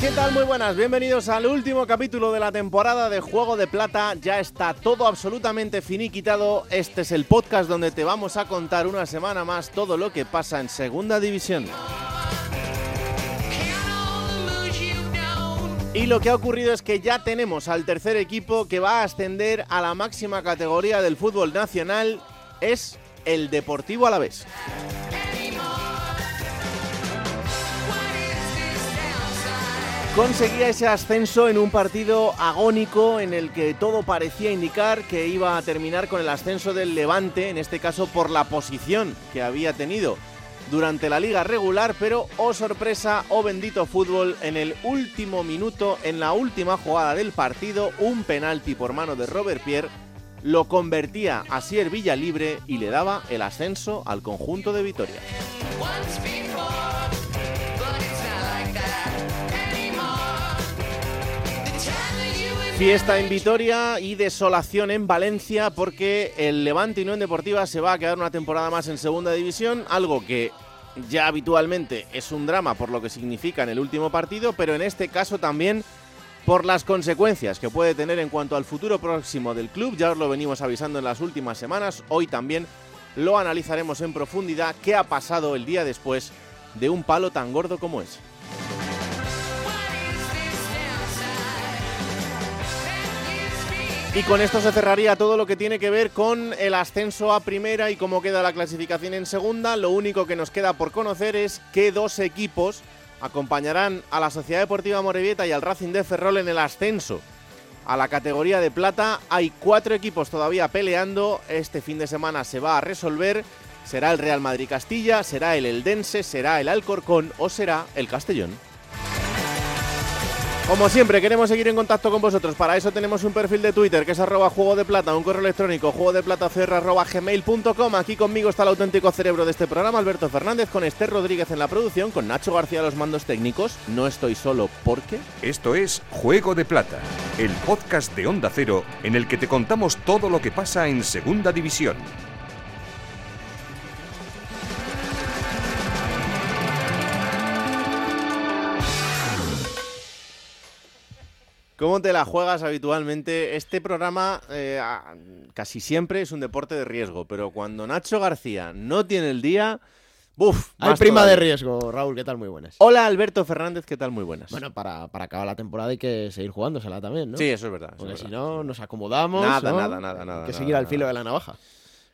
¿Qué tal? Muy buenas, bienvenidos al último capítulo de la temporada de Juego de Plata. Ya está todo absolutamente finiquitado. Este es el podcast donde te vamos a contar una semana más todo lo que pasa en Segunda División. Y lo que ha ocurrido es que ya tenemos al tercer equipo que va a ascender a la máxima categoría del fútbol nacional. Es el Deportivo Alavés. Conseguía ese ascenso en un partido agónico en el que todo parecía indicar que iba a terminar con el ascenso del Levante, en este caso por la posición que había tenido durante la liga regular, pero oh sorpresa, oh bendito fútbol, en el último minuto, en la última jugada del partido, un penalti por mano de Robert Pierre lo convertía a Sier Villalibre y le daba el ascenso al conjunto de Vitoria. Fiesta en Vitoria y desolación en Valencia porque el Levante Unión Deportiva se va a quedar una temporada más en segunda división, algo que ya habitualmente es un drama por lo que significa en el último partido, pero en este caso también por las consecuencias que puede tener en cuanto al futuro próximo del club. Ya os lo venimos avisando en las últimas semanas, hoy también lo analizaremos en profundidad qué ha pasado el día después de un palo tan gordo como ese. Y con esto se cerraría todo lo que tiene que ver con el ascenso a primera y cómo queda la clasificación en segunda. Lo único que nos queda por conocer es qué dos equipos acompañarán a la Sociedad Deportiva Morevieta y al Racing de Ferrol en el ascenso a la categoría de plata. Hay cuatro equipos todavía peleando. Este fin de semana se va a resolver. Será el Real Madrid Castilla, será el Eldense, será el Alcorcón o será el Castellón. Como siempre, queremos seguir en contacto con vosotros. Para eso tenemos un perfil de Twitter que es arroba juego de plata, un correo electrónico juego de plata. Aquí conmigo está el auténtico cerebro de este programa, Alberto Fernández, con Esther Rodríguez en la producción, con Nacho García los mandos técnicos. No estoy solo porque. Esto es Juego de Plata, el podcast de Onda Cero en el que te contamos todo lo que pasa en Segunda División. ¿Cómo te la juegas habitualmente? Este programa eh, casi siempre es un deporte de riesgo, pero cuando Nacho García no tiene el día, ¡buf! Hay prima de riesgo, Raúl, ¿qué tal? Muy buenas. Hola Alberto Fernández, ¿qué tal? Muy buenas. Bueno, para, para acabar la temporada hay que seguir jugándosela también, ¿no? Sí, eso es verdad. Porque si no, nos acomodamos. Nada, nada, nada, nada. Hay que seguir al filo de la navaja.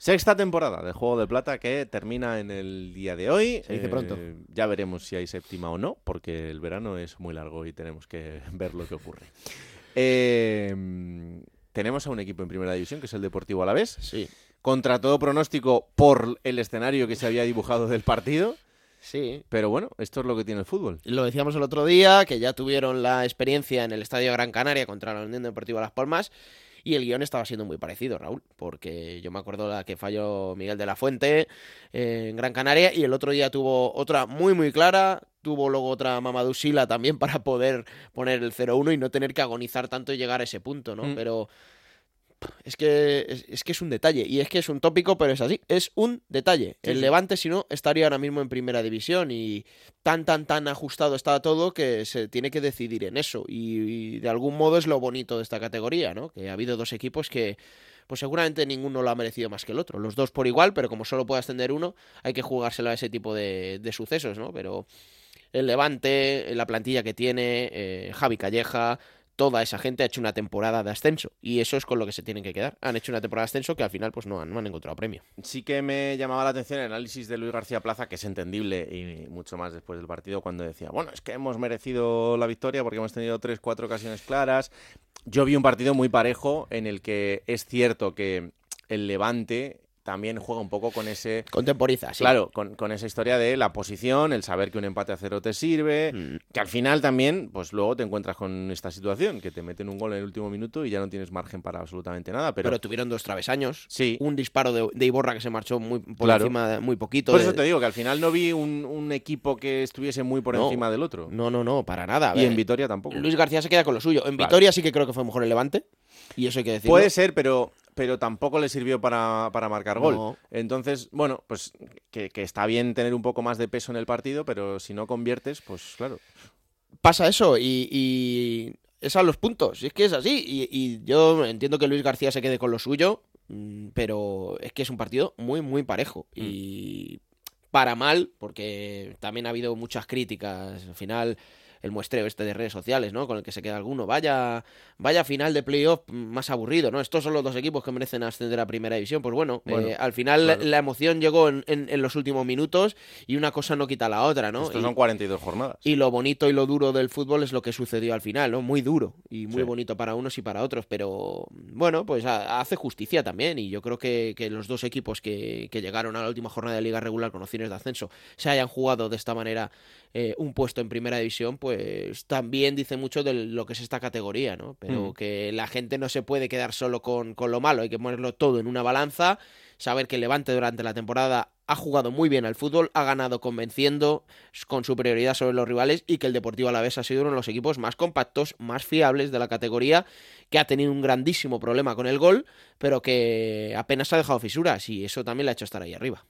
Sexta temporada de Juego de Plata que termina en el día de hoy. Se dice pronto. Eh, ya veremos si hay séptima o no, porque el verano es muy largo y tenemos que ver lo que ocurre. Eh, tenemos a un equipo en primera división, que es el Deportivo Alavés. Sí. Contra todo pronóstico por el escenario que se había dibujado del partido. Sí. Pero bueno, esto es lo que tiene el fútbol. Lo decíamos el otro día, que ya tuvieron la experiencia en el Estadio Gran Canaria contra la Unión Deportiva Las Palmas y el guion estaba siendo muy parecido, Raúl, porque yo me acuerdo la que falló Miguel de la Fuente eh, en Gran Canaria y el otro día tuvo otra muy muy clara, tuvo luego otra Mamadou Sila también para poder poner el 0-1 y no tener que agonizar tanto y llegar a ese punto, ¿no? Mm. Pero es que es, es, que es un detalle y es que es un tópico, pero es así, es un detalle. Sí, el sí. Levante si no estaría ahora mismo en primera división y tan tan tan ajustado está todo que se tiene que decidir en eso y, y de algún modo es lo bonito de esta categoría, ¿no? Que ha habido dos equipos que pues seguramente ninguno lo ha merecido más que el otro. Los dos por igual, pero como solo puede ascender uno, hay que jugárselo a ese tipo de, de sucesos, ¿no? Pero el Levante, la plantilla que tiene, eh, Javi Calleja, toda esa gente ha hecho una temporada de ascenso y eso es con lo que se tienen que quedar. Han hecho una temporada de ascenso que al final pues no han, no han encontrado premio. Sí que me llamaba la atención el análisis de Luis García Plaza, que es entendible y mucho más después del partido, cuando decía, bueno, es que hemos merecido la victoria porque hemos tenido tres, cuatro ocasiones claras. Yo vi un partido muy parejo en el que es cierto que el Levante también juega un poco con ese... Contemporiza, sí. Claro, con, con esa historia de la posición, el saber que un empate a cero te sirve, Mm. que al final también, pues luego te encuentras con esta situación, que te meten un gol en el último minuto y ya no tienes margen para absolutamente nada, pero... Pero tuvieron dos travesaños. sí, Un disparo de, de Iborra que se marchó muy por Claro. encima, de- muy poquito. por de- eso te digo que al final no vi un, un equipo que estuviese muy por No, encima del otro. No, no, no, para nada. Y en Vitoria tampoco. Luis García se queda con lo suyo. En Claro. Vitoria sí que creo que fue mejor el Levante. Y eso hay que decirlo. Puede ser, pero, pero tampoco le sirvió para, para marcar gol. No. Entonces, bueno, pues que, que está bien tener un poco más de peso en el partido, pero si no conviertes, pues claro. Pasa eso y, y es a los puntos. y Es que es así. Y, y yo entiendo que Luis García se quede con lo suyo, mm, pero es que es un partido muy, muy parejo. Y para mal, porque también ha habido muchas críticas. Al final, el muestreo este de redes sociales, ¿no? Con el que se queda alguno. Vaya, vaya final de playoff más aburrido, ¿no? Estos son los dos equipos que merecen ascender a primera división. Pues bueno, Bueno, eh, al final claro. la emoción llegó en, en- en los últimos minutos y una cosa no quita la otra, ¿no? Estos Y- son 42 jornadas. y lo bonito y lo duro del fútbol es lo que sucedió al final, ¿no? Muy duro y muy Sí. bonito para unos y para otros, pero bueno, pues ha- hace justicia también y yo creo que, que los dos equipos que, que llegaron a la última jornada de liga regular con opciones de ascenso se hayan jugado de esta manera eh, un puesto en primera división, pues también dice mucho de lo que es esta categoría, ¿no? Pero Mm. que la gente no se puede quedar solo con, con lo malo, hay que ponerlo todo en una balanza, saber que el Levante durante la temporada ha jugado muy bien al fútbol, ha ganado convenciendo con superioridad sobre los rivales y que el Deportivo Alavés ha sido uno de los equipos más compactos, más fiables de la categoría, que ha tenido un grandísimo problema con el gol, pero que apenas ha dejado fisuras y eso también le ha hecho estar ahí arriba.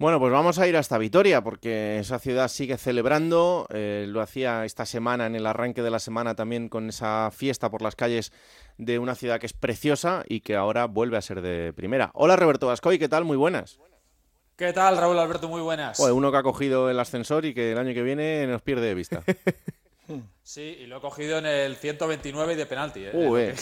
Bueno, pues vamos a ir hasta Vitoria, porque esa ciudad sigue celebrando. eh, lo hacía esta semana, en el arranque de la semana, también con esa fiesta por las calles de una ciudad que es preciosa y que ahora vuelve a ser de primera. Hola, Roberto Vascoy, ¿qué tal? Muy buenas. ¿Qué tal, Raúl Alberto? Muy buenas. Joder, uno que ha cogido el ascensor y que el año que viene nos pierde de vista. Sí, y lo he cogido en el 129 de penalti. ¿eh? Lo eh,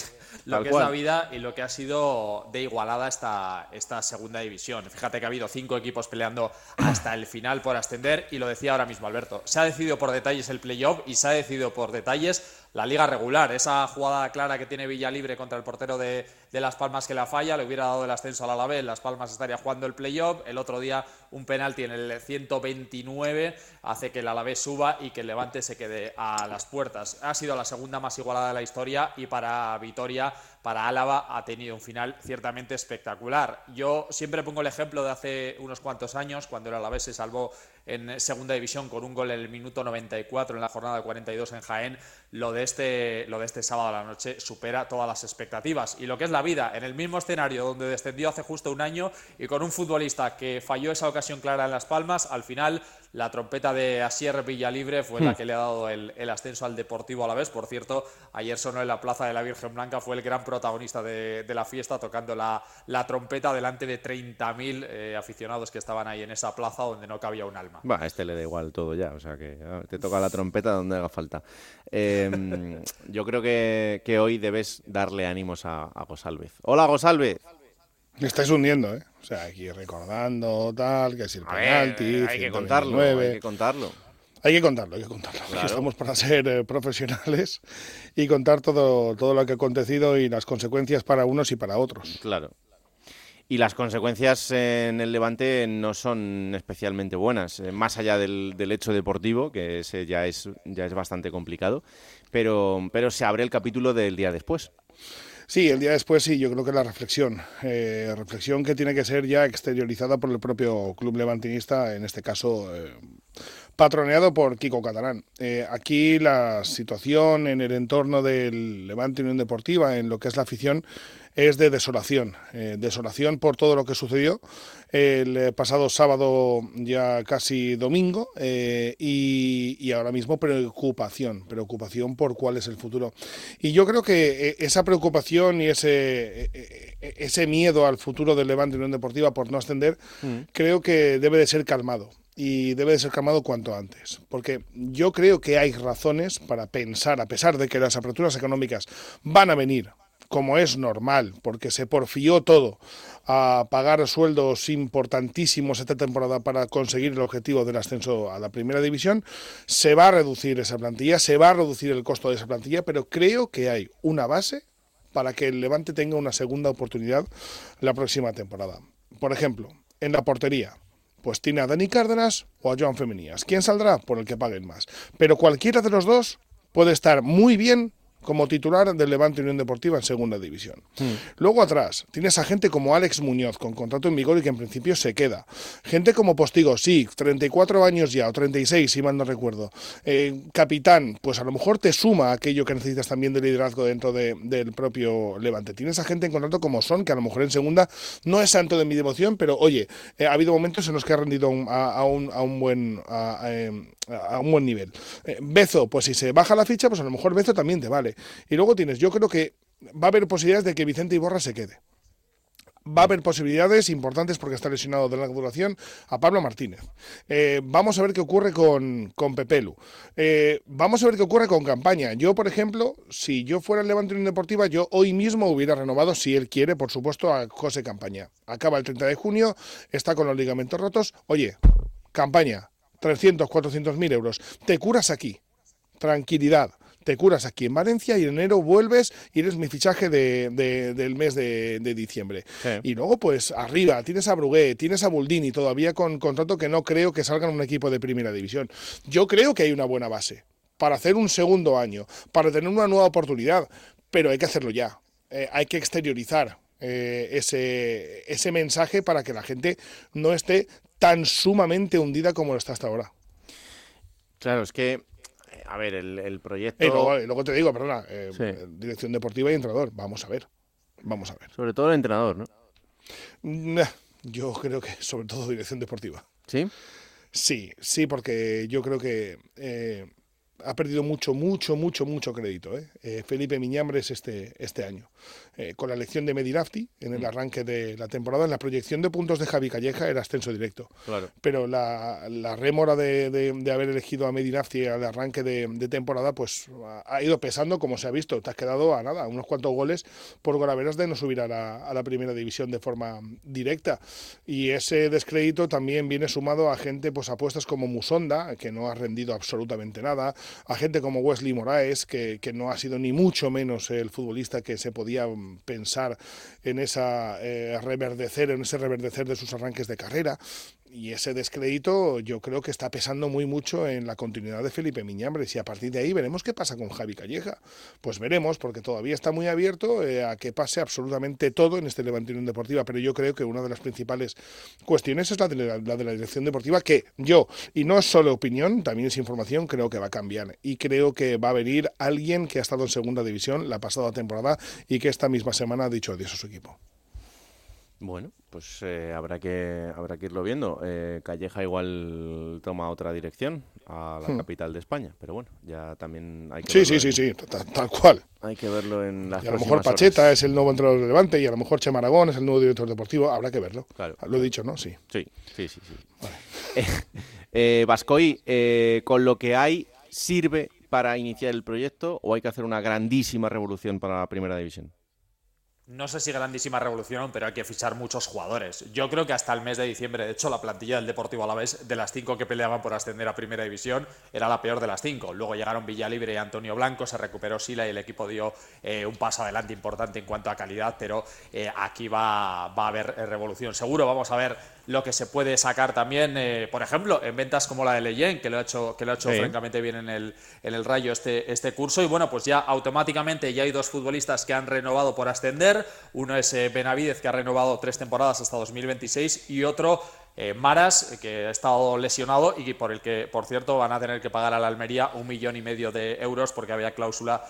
lo tal que es la vida y lo que ha sido de igualada esta, esta segunda división. Fíjate que ha habido cinco equipos peleando hasta el final por ascender y lo decía ahora mismo Alberto. Se ha decidido por detalles el playoff y se ha decidido por detalles la liga regular. Esa jugada clara que tiene Villalibre contra el portero de, de Las Palmas que la falla, le hubiera dado el ascenso al Alavés. Las Palmas estaría jugando el playoff. El otro día un penalti en el 129 hace que el Alavés suba y que el Levante se quede a las puertas. Ha sido la segunda más igualada de la historia y para Vitoria, para Álava, ha tenido un final ciertamente espectacular. Yo siempre pongo el ejemplo de hace unos cuantos años, cuando el Alavés se salvó en segunda división con un gol en el minuto 94 en la jornada de 42 en Jaén. Lo de este, lo de este sábado a la noche supera todas las expectativas. Y lo que es la vida, en el mismo escenario donde descendió hace justo un año y con un futbolista que falló esa ocasión clara en Las Palmas, al final la trompeta de Asier Villalibre fue la que le ha dado el, el ascenso al Deportivo a la vez. Por cierto, ayer sonó en la Plaza de la Virgen Blanca, fue el gran protagonista de, de la fiesta, tocando la, la trompeta delante de 30.000 eh, aficionados que estaban ahí en esa plaza donde no cabía un alma. Va, a este le da igual todo ya, o sea que ah, te toca la trompeta donde haga falta. Eh, yo creo que, que hoy debes darle ánimos a, a Gosalvez. Hola, Gosalvez. Me estáis hundiendo, ¿eh? O sea, aquí recordando tal, que si el penalti, hay que contarlo, 129. hay que contarlo. Hay que contarlo, hay que contarlo. Claro. estamos para ser eh, profesionales y contar todo, todo lo que ha acontecido y las consecuencias para unos y para otros. Claro. Y las consecuencias en el Levante no son especialmente buenas, eh, más allá del, del hecho deportivo, que ese ya es, ya es bastante complicado, pero, pero se abre el capítulo del día después. Sí, el día después sí, yo creo que la reflexión, eh, reflexión que tiene que ser ya exteriorizada por el propio club levantinista, en este caso eh, patroneado por Kiko Catalán. Eh, aquí la situación en el entorno del Levante Unión Deportiva, en lo que es la afición, es de desolación, eh, desolación por todo lo que sucedió el eh, pasado sábado, ya casi domingo, eh, y, y ahora mismo preocupación, preocupación por cuál es el futuro. Y yo creo que esa preocupación y ese, ese miedo al futuro del Levante Unión Deportiva por no ascender, creo que debe de ser calmado y debe de ser calmado cuanto antes, porque yo creo que hay razones para pensar, a pesar de que las aperturas económicas van a venir, como es normal, porque se porfió todo a pagar sueldos importantísimos esta temporada para conseguir el objetivo del ascenso a la primera división, se va a reducir esa plantilla, se va a reducir el costo de esa plantilla, pero creo que hay una base para que el Levante tenga una segunda oportunidad la próxima temporada. por ejemplo, en la portería, pues tiene a Dani Cárdenas o a Joan Femenías. ¿Quién saldrá? Por el que paguen más. Pero cualquiera de los dos puede estar muy bien como titular del Levante Unión Deportiva en segunda división. Hmm. Luego atrás tienes a gente como Alex Muñoz con contrato en vigor y que en principio se queda. Gente como Postigo, sí, 34 años ya o 36 si mal no recuerdo. Eh, capitán, pues a lo mejor te suma aquello que necesitas también de liderazgo dentro del propio Levante. Tienes a gente en contrato como Son, que a lo mejor en segunda no es santo de mi devoción, pero oye, eh, ha habido momentos en los que ha rendido a, un, buen... Eh, a un buen nivel. Bezo, pues si se baja la ficha, pues a lo mejor Bezo también te vale. Y luego tienes, yo creo que va a haber posibilidades de que Vicente Iborra se quede. Va a haber posibilidades importantes porque está lesionado de larga duración a Pablo Martínez. Eh, vamos a ver qué ocurre con, con Pepelu. Eh, vamos a ver qué ocurre con Campaña. Yo, por ejemplo, si yo fuera el Levante Unión Deportiva, yo hoy mismo hubiera renovado, si él quiere, por supuesto, a José Campaña. Acaba el 30 de junio, está con los ligamentos rotos. Oye, Campaña, 300, 400 mil euros. Te curas aquí. Tranquilidad te curas aquí en Valencia y en enero vuelves y eres mi fichaje de, del mes de, diciembre. Y luego, pues arriba, tienes a Brugué, tienes a Buldini, todavía con contrato que no creo que salgan un equipo de primera división. Yo creo que hay una buena base para hacer un segundo año, para tener una nueva oportunidad, pero hay que hacerlo ya. Eh, hay que exteriorizar eh, ese, ese mensaje para que la gente no esté tan sumamente hundida como lo está hasta ahora. Claro, es que a ver, el, proyecto. Y luego, te digo, perdona, eh, dirección deportiva y entrenador. Vamos a ver. Vamos a ver. Sobre todo el entrenador, ¿no? yo creo que sobre todo dirección deportiva. ¿Sí? Sí, sí, porque yo creo que eh, ha perdido mucho, mucho, mucho, mucho crédito. ¿eh? eh Felipe Miñambres este, este año. Eh, con la elección de Medirafti en el mm. arranque de la temporada, en la proyección de puntos de Javi Calleja era ascenso directo. Claro. Pero la, la rémora de, de, haber elegido a Medirafti al arranque de, temporada, pues ha ido pesando como se ha visto. Te has quedado a nada, unos cuantos goles por Goraveras de no subir a la, a la primera división de forma directa. Y ese descrédito también viene sumado a gente, pues apuestas como Musonda, que no ha rendido absolutamente nada, a gente como Wesley Moraes, que, que no ha sido ni mucho menos el futbolista que se podía pensar en esa eh, reverdecer, en ese reverdecer de sus arranques de carrera y ese descrédito yo creo que está pesando muy mucho en la continuidad de Felipe Miñambres y a partir de ahí veremos qué pasa con Javi Calleja. Pues veremos, porque todavía está muy abierto eh, a que pase absolutamente todo en este Levantino Deportiva, pero yo creo que una de las principales cuestiones es la de la, de la dirección deportiva, que yo, y no es solo opinión, también es información, creo que va a cambiar y creo que va a venir alguien que ha estado en segunda división la pasada temporada y que esta misma semana ha dicho adiós a su equipo. Bueno, pues eh, habrá que habrá que irlo viendo. Eh, Calleja igual toma otra dirección a la hmm. capital de España, pero bueno, ya también hay que Sí, sí, sí, sí, tal, cual. Hay que verlo en las y a lo mejor Pacheta es el nuevo entrenador de Levante y a lo mejor Che Maragón es el nuevo director deportivo, habrá que verlo. Claro. Lo he dicho, ¿no? Sí. Sí, sí, sí. sí. eh, Vascoy, eh, con lo que hay, ¿sirve para iniciar el proyecto o hay que hacer una grandísima revolución para la primera división? No sé si grandísima revolución, pero hay que fichar muchos jugadores. Yo creo que hasta el mes de diciembre, de hecho, la plantilla del Deportivo Alavés, de las cinco que peleaban por ascender a Primera División, era la peor de las cinco. Luego llegaron Villalibre y Antonio Blanco, se recuperó Sila y el equipo dio eh, un paso adelante importante en cuanto a calidad, pero eh, aquí va, va a haber eh, revolución. Seguro vamos a ver lo que se puede sacar también, eh, por ejemplo, en ventas como la de Leyen, que lo ha hecho, que lo ha hecho francamente bien en el, en el Rayo este, este curso. Y bueno, pues ya automáticamente ya hay dos futbolistas que han renovado por ascender. Uno es eh, Benavidez, que ha renovado tres temporadas hasta 2026, y otro eh, Maras, que ha estado lesionado y por el que, por cierto, van a tener que pagar a la Almería un millón y medio de euros porque había cláusula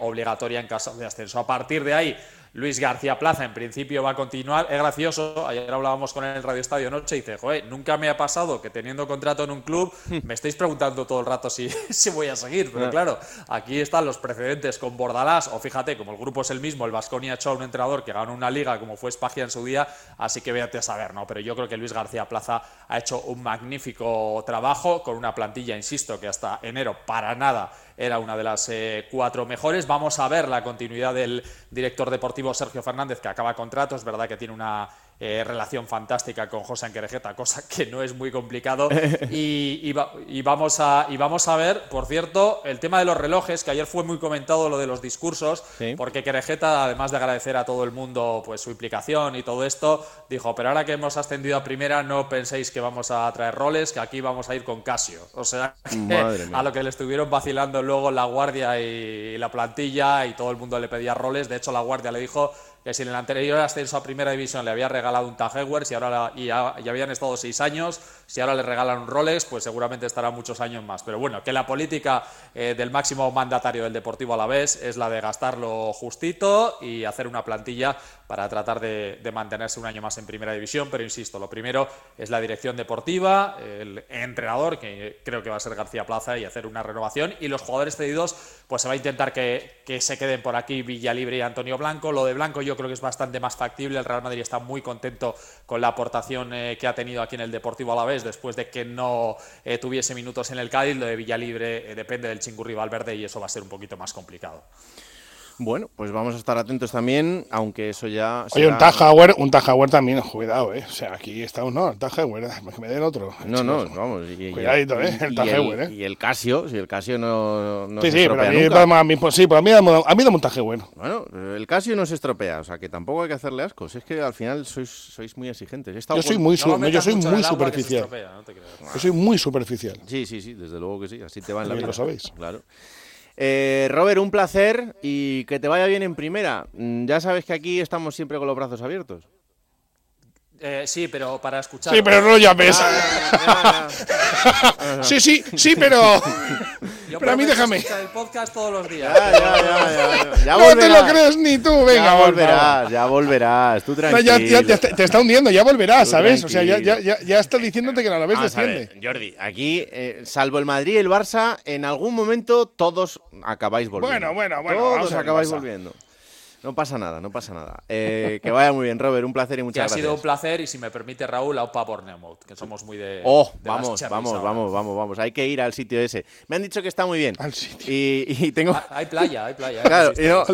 obligatoria en caso de ascenso. A partir de ahí, Luis García Plaza en principio va a continuar. Es gracioso, ayer hablábamos con él en el Radio Estadio Noche y dice, joder, nunca me ha pasado que teniendo contrato en un club me estáis preguntando todo el rato si, si voy a seguir. Pero claro, aquí están los precedentes con Bordalás, o fíjate, como el grupo es el mismo, el Vasconia ha hecho a un entrenador que ganó una liga como fue Spagia en su día, así que véate a saber, ¿no? Pero yo creo que Luis García Plaza ha hecho un magnífico trabajo con una plantilla, insisto, que hasta enero para nada era una de las eh, cuatro mejores. Vamos a ver la continuidad del director deportivo Sergio Fernández, que acaba contrato. Es verdad que tiene una eh, relación fantástica con José Anquerejeta, cosa que no es muy complicado. Y, vamos a, y vamos a ver, por cierto, el tema de los relojes, que ayer fue muy comentado lo de los discursos, porque Querejeta, además de agradecer a todo el mundo pues su implicación y todo esto, dijo, pero ahora que hemos ascendido a primera, no penséis que vamos a traer roles, que aquí vamos a ir con Casio. O sea, a lo que le estuvieron vacilando luego la guardia y la plantilla y todo el mundo le pedía roles. De hecho, la guardia le dijo que si en el anterior ascenso a primera división le había regalado un Tag Heuer, ahora y habían estado seis años, si ahora le regalan un Rolex, pues seguramente estará muchos años más. Pero bueno, que la política eh, del máximo mandatario del Deportivo a la vez es la de gastarlo justito y hacer una plantilla para tratar de, mantenerse un año más en primera división. Pero insisto, lo primero es la dirección deportiva, el entrenador, que creo que va a ser García Plaza, y hacer una renovación. Y los jugadores cedidos, pues se va a intentar que, que se queden por aquí Villalibre y Antonio Blanco. Lo de Blanco yo creo que es bastante más factible. El Real Madrid está muy contento con la aportación eh, que ha tenido aquí en el Deportivo Alavés después de que no eh, tuviese minutos en el Cádiz. Lo de Villalibre eh, depende del Chingurri Valverde y eso va a ser un poquito más complicado. Bueno, pues vamos a estar atentos también, aunque eso ya. Oye, un Tajauer, un Tajauer también, cuidado, ¿eh? O sea, aquí está uno, el Tajauer, que me den otro. No, no, vamos. Y, Cuidadito, ¿eh? El Tajauer, ¿eh? Y el Casio, si el Casio no. no sí, sí, pero a mí, para mí, pues, sí, pero a mí, a mí dame un Tajauer. Bueno, el Casio no se estropea, o sea, que tampoco hay que hacerle ascos. Es que al final sois, sois muy exigentes. Yo soy muy, yo soy muy superficial. yo soy muy superficial. Sí, sí, sí, desde luego que sí. Así te va en la vida. lo sabéis. Claro. Eh, Robert, un placer y que te vaya bien en primera. Mm, ya sabes que aquí estamos siempre con los brazos abiertos. Eh, sí, pero para escuchar. Sí, pero no llames. sí, sí, sí, pero. pero a mí déjame. el podcast todos los días. no te lo crees ni tú, venga. Ya volverás, ya volverás. Tú tranquilo. Ya, te, está hundiendo, ya volverás, ¿sabes? O sea, ya, ya, ya, está diciéndote que a la vez desciende. Jordi, aquí, eh, salvo el Madrid y el Barça, en algún momento todos acabáis volviendo. Bueno, bueno, bueno. Todos acabáis volviendo. No pasa nada, no pasa nada. Eh, que vaya muy bien, Robert. Un placer y muchas gracias. Ha sido un placer y si me permite, Raúl, a Opa Bornemouth, que somos muy de. Oh, vamos, vamos, vamos, vamos, vamos. Hay que ir al sitio ese. Me han dicho que está muy bien. Al sitio. Y, tengo. Ah, hay playa, hay playa. Claro, y no,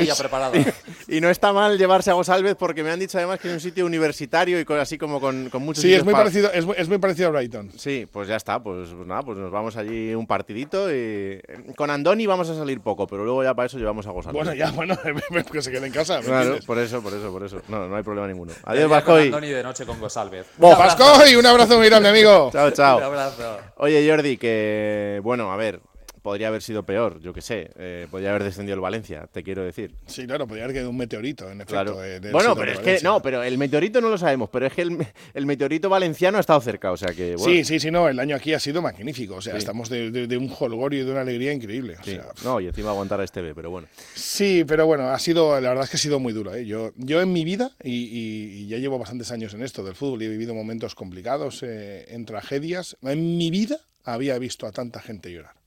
y, preparada. Y, no está mal llevarse a Gosalvez porque me han dicho además que es un sitio universitario y así como con, con muchos. Sí, es muy, parecido, es, es, muy parecido a Brighton. Sí, pues ya está. Pues, pues, nada, pues nos vamos allí un partidito. y Con Andoni vamos a salir poco, pero luego ya para eso llevamos a Gosalvez. Bueno, ya, bueno, que se quede en casa. Claro, por eso, por eso, por eso. No, no hay problema ninguno. Adiós, Vascoy. de noche con Gosalvez. Vascoy, un abrazo muy grande, amigo. chao, chao. Un abrazo. Oye, Jordi, que bueno, a ver, podría haber sido peor, yo qué sé. Eh, podría haber descendido el Valencia, te quiero decir. Sí, claro, podría haber quedado un meteorito, en efecto. Claro. bueno, pero es que, no, pero el meteorito no lo sabemos, pero es que el, meteorito valenciano ha estado cerca, o sea que. Sí, sí, sí, no, el año aquí ha sido magnífico, o sea, estamos de, un holgorio y de una alegría increíble. no, y encima aguantar a este B, pero bueno. Sí, pero bueno, ha sido, la verdad es que ha sido muy duro. ¿eh? Yo, yo en mi vida, y, ya llevo bastantes años en esto del fútbol y he vivido momentos complicados, eh, en tragedias, en mi vida había visto a tanta gente llorar.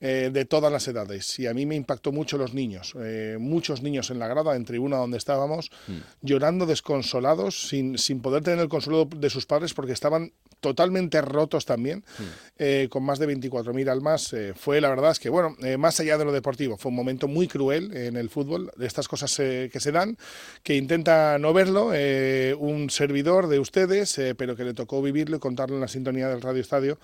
Eh, de todas las edades. Y a mí me impactó mucho los niños, eh, muchos niños en la grada, en tribuna donde estábamos, mm. llorando desconsolados, sin, sin poder tener el consuelo de sus padres porque estaban totalmente rotos también, mm. eh, con más de 24.000 almas. fue la verdad es que, bueno, más allá de lo deportivo, fue un momento muy cruel en el fútbol, de estas cosas que se dan, que intenta no verlo, un servidor de ustedes, pero que le tocó vivirlo y contarlo en la sintonía del Radio Estadio,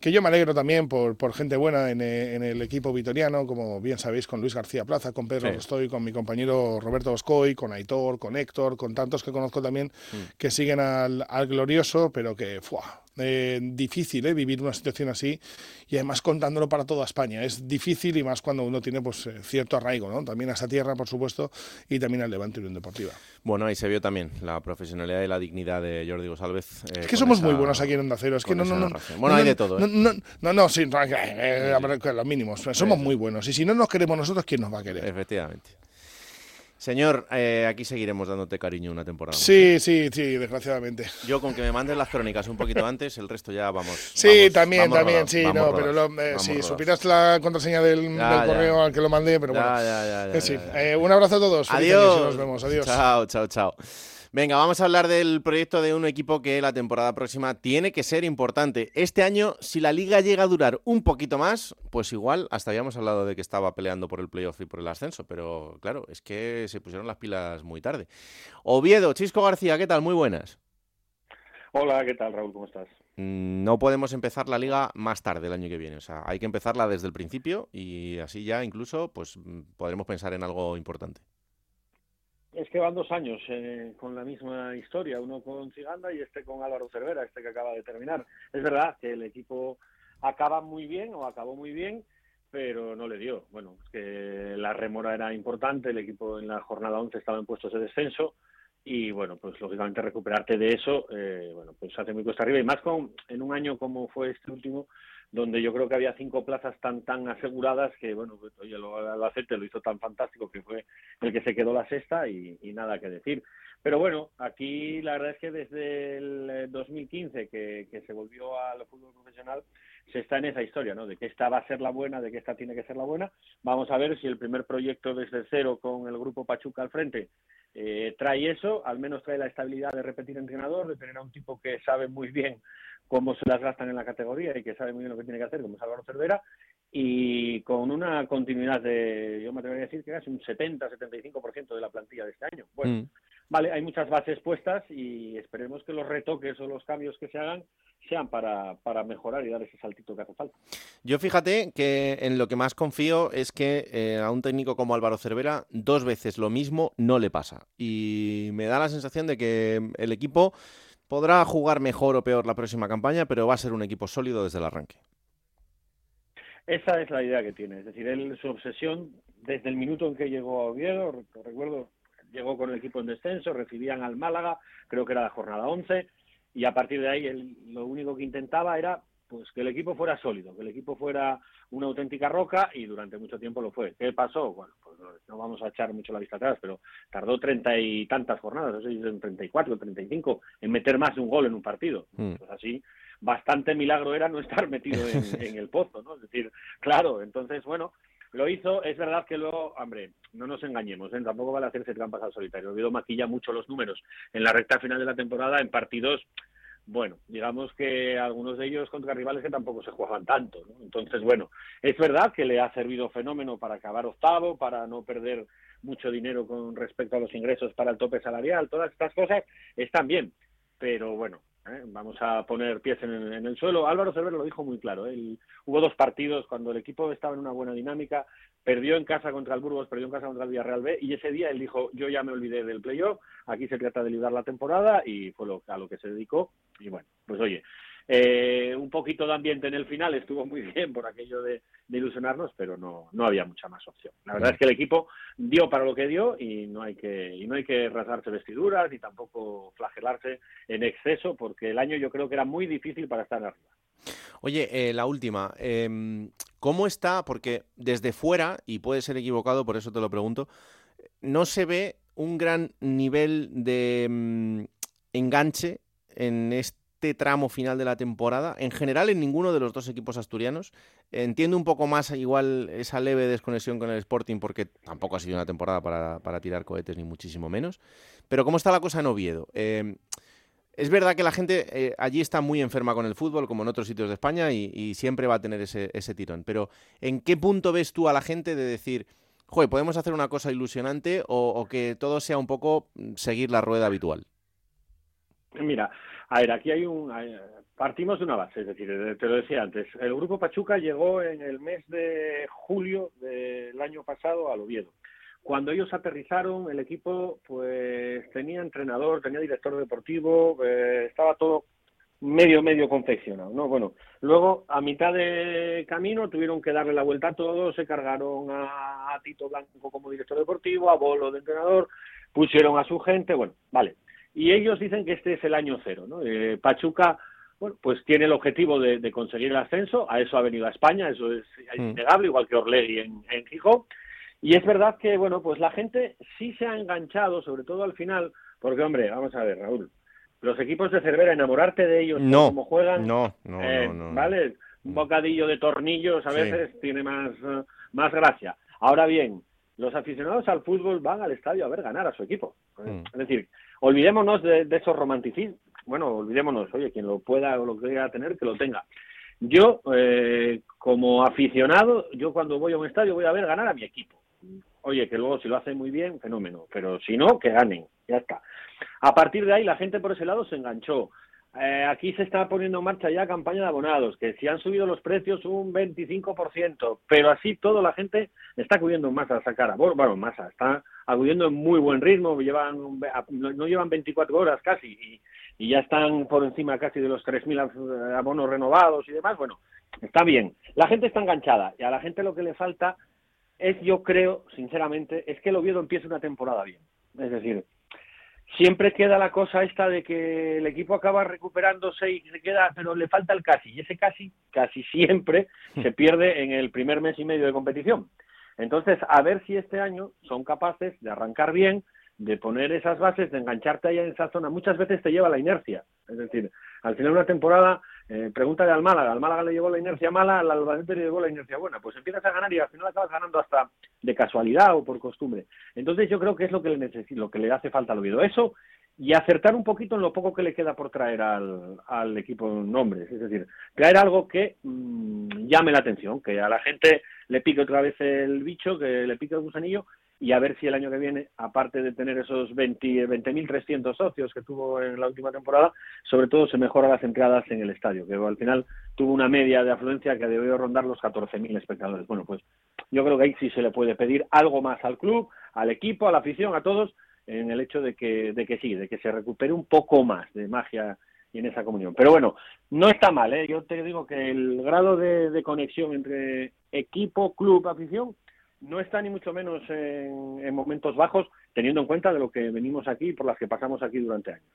que yo me alegro también por, por gente buena en, el equipo vitoriano, como bien sabéis, con Luis García Plaza, con Pedro Estoy, con mi compañero Roberto Boscoy, con Aitor, con Héctor, con tantos que conozco también mm. que siguen al, al glorioso, pero que ¡fua! Eh, difícil eh, vivir una situación así y además contándolo para toda España. Es difícil y más cuando uno tiene pues eh, cierto arraigo, ¿no? También a esa tierra, por supuesto, y también al Levante Unión Deportiva. Bueno, ahí se vio también la profesionalidad y la dignidad de Jordi González. es que somos muy buenos aquí en Onda Cero. Es que no, no, no, Bueno, hay de todo. No, no, no, sí, los mínimos. Somos muy buenos. Y si no nos queremos nosotros, ¿quién nos va a querer? Efectivamente. Señor, eh, aquí seguiremos dándote cariño una temporada. Sí, sí, sí, desgraciadamente. Yo con que me mandes las crónicas un poquito antes, el resto ya vamos. Sí, también, también, sí, no, pero eh, si supieras la contraseña del, correo al que lo mandé, pero bueno. Ya, ya, eh, un abrazo a todos. Adiós. Nos vemos. Adiós. Chao, chao, chao. Venga, vamos a hablar del proyecto de un equipo que la temporada próxima tiene que ser importante. Este año, si la liga llega a durar un poquito más, pues igual hasta habíamos hablado de que estaba peleando por el playoff y por el ascenso, pero claro, es que se pusieron las pilas muy tarde. Oviedo, Chisco García, ¿qué tal? Muy buenas. Hola, ¿qué tal Raúl? ¿Cómo estás? Mm, no podemos empezar la liga más tarde el año que viene, o sea, hay que empezarla desde el principio y así ya incluso pues mm, podremos pensar en algo importante. Es que van dos años eh, con la misma historia, uno con Ciganda y este con Álvaro Cervera, este que acaba de terminar. Es verdad que el equipo acaba muy bien o acabó muy bien, pero no le dio. Bueno, es que la remora era importante, el equipo en la jornada 11 estaba en puestos de descenso y bueno, pues lógicamente recuperarte de eso, eh, bueno, pues hace muy cuesta arriba y más con en un año como fue este último, donde yo creo que había cinco plazas tan tan aseguradas que, bueno, pues, oye, lo, lo hizo tan fantástico que fue el que se quedó la sexta y, nada que decir. Pero bueno, aquí la verdad es que desde el 2015 eh, que, que se volvió al fútbol profesional, se está en esa historia, ¿no? De que esta va a ser la buena, de que esta tiene que ser la buena. Vamos a ver si el primer proyecto desde cero con el grupo Pachuca al frente eh, trae eso, al menos trae la estabilidad de repetir entrenador, de tener a un tipo que sabe muy bien cómo se las gastan en la categoría y que sabe muy bien lo que tiene que hacer, como es Álvaro Cervera, y con una continuidad de, yo me atrevería a decir que casi un 70-75% de la plantilla de este año. Bueno, mm. Vale, hay muchas bases puestas y esperemos que los retoques o los cambios que se hagan sean para, para mejorar y dar ese saltito que hace falta. Yo fíjate que en lo que más confío es que eh, a un técnico como Álvaro Cervera dos veces lo mismo no le pasa. Y me da la sensación de que el equipo podrá jugar mejor o peor la próxima campaña, pero va a ser un equipo sólido desde el arranque. Esa es la idea que tiene. Es decir, él, su obsesión, desde el minuto en que llegó a Oviedo, recuerdo, llegó con el equipo en descenso, recibían al Málaga, creo que era la jornada 11, y a partir de ahí él, lo único que intentaba era pues que el equipo fuera sólido, que el equipo fuera una auténtica roca y durante mucho tiempo lo fue. ¿Qué pasó? Bueno, pues no vamos a echar mucho la vista atrás, pero tardó treinta y tantas jornadas, no sé si en treinta y cuatro, treinta y cinco, en meter más de un gol en un partido. Mm. Pues así, bastante milagro era no estar metido en, el pozo, ¿no? Es decir, claro, entonces, bueno, lo hizo, es verdad que luego, hombre, no nos engañemos, ¿eh? tampoco vale hacerse trampas al solitario. Olvido maquilla mucho los números en la recta final de la temporada en partidos bueno, digamos que algunos de ellos contra rivales que tampoco se jugaban tanto, ¿no? Entonces, bueno, es verdad que le ha servido fenómeno para acabar octavo, para no perder mucho dinero con respecto a los ingresos para el tope salarial, todas estas cosas están bien, pero bueno, ¿eh? vamos a poner pies en el, suelo. Álvaro Cervero lo dijo muy claro. ¿eh? hubo dos partidos cuando el equipo estaba en una buena dinámica, perdió en casa contra el Burgos, perdió en casa contra el Villarreal B, y ese día él dijo, yo ya me olvidé del playoff, aquí se trata de librar la temporada, y fue lo, a lo que se dedicó. Y bueno, pues oye, eh, un poquito de ambiente en el final estuvo muy bien por aquello de, ilusionarnos, pero no, no había mucha más opción. La verdad es que el equipo dio para lo que dio y no hay que, y no hay que rasgarse vestiduras ni tampoco flagelarse en exceso, porque el año yo creo que era muy difícil para estar arriba. Oye, eh, la última. Em, ¿Cómo está? Porque desde fuera, y puede ser equivocado, por eso te lo pregunto, no se ve un gran nivel de mm, enganche en este este tramo final de la temporada, en general en ninguno de los dos equipos asturianos. Entiendo un poco más igual esa leve desconexión con el Sporting porque tampoco ha sido una temporada para, tirar cohetes ni muchísimo menos. Pero ¿cómo está la cosa en Oviedo? Eh, es verdad que la gente eh, allí está muy enferma con el fútbol, como en otros sitios de España, y, siempre va a tener ese, tirón. Pero ¿en qué punto ves tú a la gente de decir, joder, podemos hacer una cosa ilusionante o, o que todo sea un poco mm, seguir la rueda habitual? Mira, a ver, aquí hay un. Partimos de una base, es decir, te lo decía antes. El grupo Pachuca llegó en el mes de julio del año pasado al Oviedo. Cuando ellos aterrizaron, el equipo pues tenía entrenador, tenía director deportivo, eh, estaba todo medio medio confeccionado, ¿no? Bueno, luego a mitad de camino tuvieron que darle la vuelta a todo, se cargaron a, a Tito Blanco como director deportivo, a Bolo de entrenador, pusieron a su gente, bueno, vale, y ellos dicen que este es el año cero. ¿no? Eh, Pachuca bueno, pues tiene el objetivo de, conseguir el ascenso, a eso ha venido a España, eso es, mm. innegable, igual que Orlegui en, en Gijón. Y es verdad que, bueno, pues la gente sí se ha enganchado, sobre todo al final, porque, hombre, vamos a ver, Raúl, los equipos de Cervera, enamorarte de ellos, no, cómo juegan, no, no, eh, no, ¿vale? Un mm. bocadillo de tornillos a veces tiene más, más gracia. Ahora bien, los aficionados al fútbol van al estadio a ver ganar a su equipo. Mm. Es decir, olvidémonos de, esos romanticismos. Bueno, olvidémonos, oye, quien lo pueda o lo quiera tener, que lo tenga. Yo, eh, como aficionado, yo cuando voy a un estadio voy a ver ganar a mi equipo. Oye, que luego si lo hace muy bien, fenómeno. Pero si no, que ganen. Ya está. A partir de ahí, la gente por ese lado se enganchó. Eh, aquí se está poniendo en marcha ya campaña de abonados, que si han subido los precios un 25%, pero así todo la gente está acudiendo en masa a sacar, bueno, masa, está acudiendo en muy buen ritmo, llevan no llevan 24 horas casi y, y ya están por encima casi de los 3.000 abonos renovados y demás, bueno, está bien. La gente está enganchada y a la gente lo que le falta es, yo creo, sinceramente, es que el Oviedo empiece una temporada bien. Es decir, siempre queda la cosa esta de que el equipo acaba recuperándose y se queda, pero le falta el casi. Y ese casi, casi siempre se pierde en el primer mes y medio de competición. Entonces, a ver si este año son capaces de arrancar bien, de poner esas bases, de engancharte ahí en esa zona. Muchas veces te lleva la inercia. Es decir, al final de una temporada, eh, pregúntale al Málaga. Al Málaga le llevó la inercia mala, al Albacete le llevó la inercia buena. Pues empiezas a ganar y al final acabas ganando hasta de casualidad o por costumbre. Entonces yo creo que es lo que le, lo que le hace falta al Oviedo. Eso y acertar un poquito en lo poco que le queda por traer al, al equipo nombres. Es decir, traer algo que mmm, llame la atención, que a la gente le pique otra vez el bicho, que le pique el gusanillo y a ver si el año que viene, aparte de tener esos 20.300 20 socios que tuvo en la última temporada, sobre todo se mejoran las entradas en el estadio, que al final tuvo una media de afluencia que debió rondar los 14.000 espectadores. Bueno, pues yo creo que ahí sí se le puede pedir algo más al club, al equipo, a la afición, a todos, en el hecho de que, de que sí, de que se recupere un poco más de magia en esa comunión. Pero bueno, no está mal, ¿eh? yo te digo que el grado de, de conexión entre equipo, club, afición, no está ni mucho menos en, en, momentos bajos, teniendo en cuenta de lo que venimos aquí y por las que pasamos aquí durante años.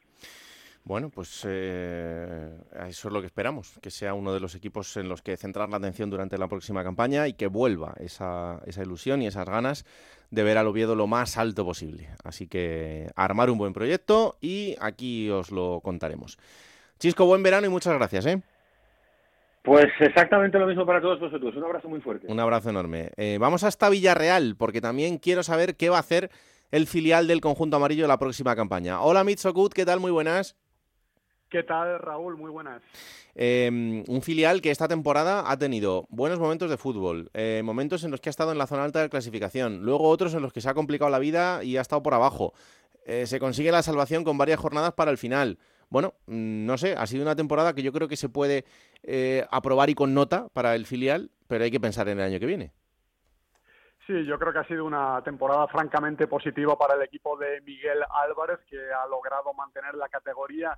Bueno, pues eh, eso es lo que esperamos, que sea uno de los equipos en los que centrar la atención durante la próxima campaña y que vuelva esa, esa ilusión y esas ganas de ver al Oviedo lo más alto posible. Así que armar un buen proyecto y aquí os lo contaremos. Chisco, buen verano y muchas gracias. ¿eh? Pues exactamente lo mismo para todos vosotros. Un abrazo muy fuerte. Un abrazo enorme. Eh, vamos hasta Villarreal, porque también quiero saber qué va a hacer el filial del conjunto amarillo la próxima campaña. Hola Mitsokut, ¿qué tal? Muy buenas. ¿Qué tal, Raúl? Muy buenas. Eh, un filial que esta temporada ha tenido buenos momentos de fútbol, eh, momentos en los que ha estado en la zona alta de clasificación, luego otros en los que se ha complicado la vida y ha estado por abajo. Eh, se consigue la salvación con varias jornadas para el final. Bueno, mm, no sé, ha sido una temporada que yo creo que se puede eh, aprobar y con nota para el filial, pero hay que pensar en el año que viene. Sí, yo creo que ha sido una temporada francamente positiva para el equipo de Miguel Álvarez, que ha logrado mantener la categoría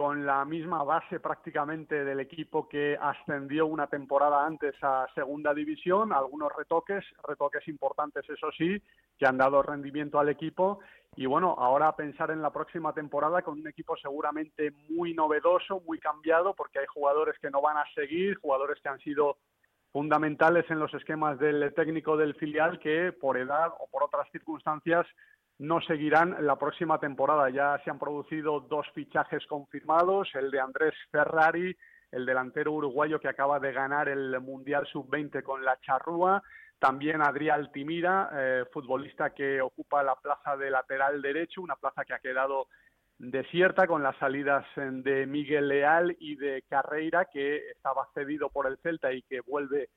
con la misma base prácticamente del equipo que ascendió una temporada antes a segunda división, algunos retoques, retoques importantes eso sí, que han dado rendimiento al equipo. Y bueno, ahora pensar en la próxima temporada con un equipo seguramente muy novedoso, muy cambiado, porque hay jugadores que no van a seguir, jugadores que han sido fundamentales en los esquemas del técnico del filial que por edad o por otras circunstancias no seguirán la próxima temporada. Ya se han producido dos fichajes confirmados, el de Andrés Ferrari, el delantero uruguayo que acaba de ganar el Mundial Sub-20 con la Charrúa, también Adrián Altimira, eh, futbolista que ocupa la plaza de lateral derecho, una plaza que ha quedado desierta con las salidas de Miguel Leal y de Carreira, que estaba cedido por el Celta y que vuelve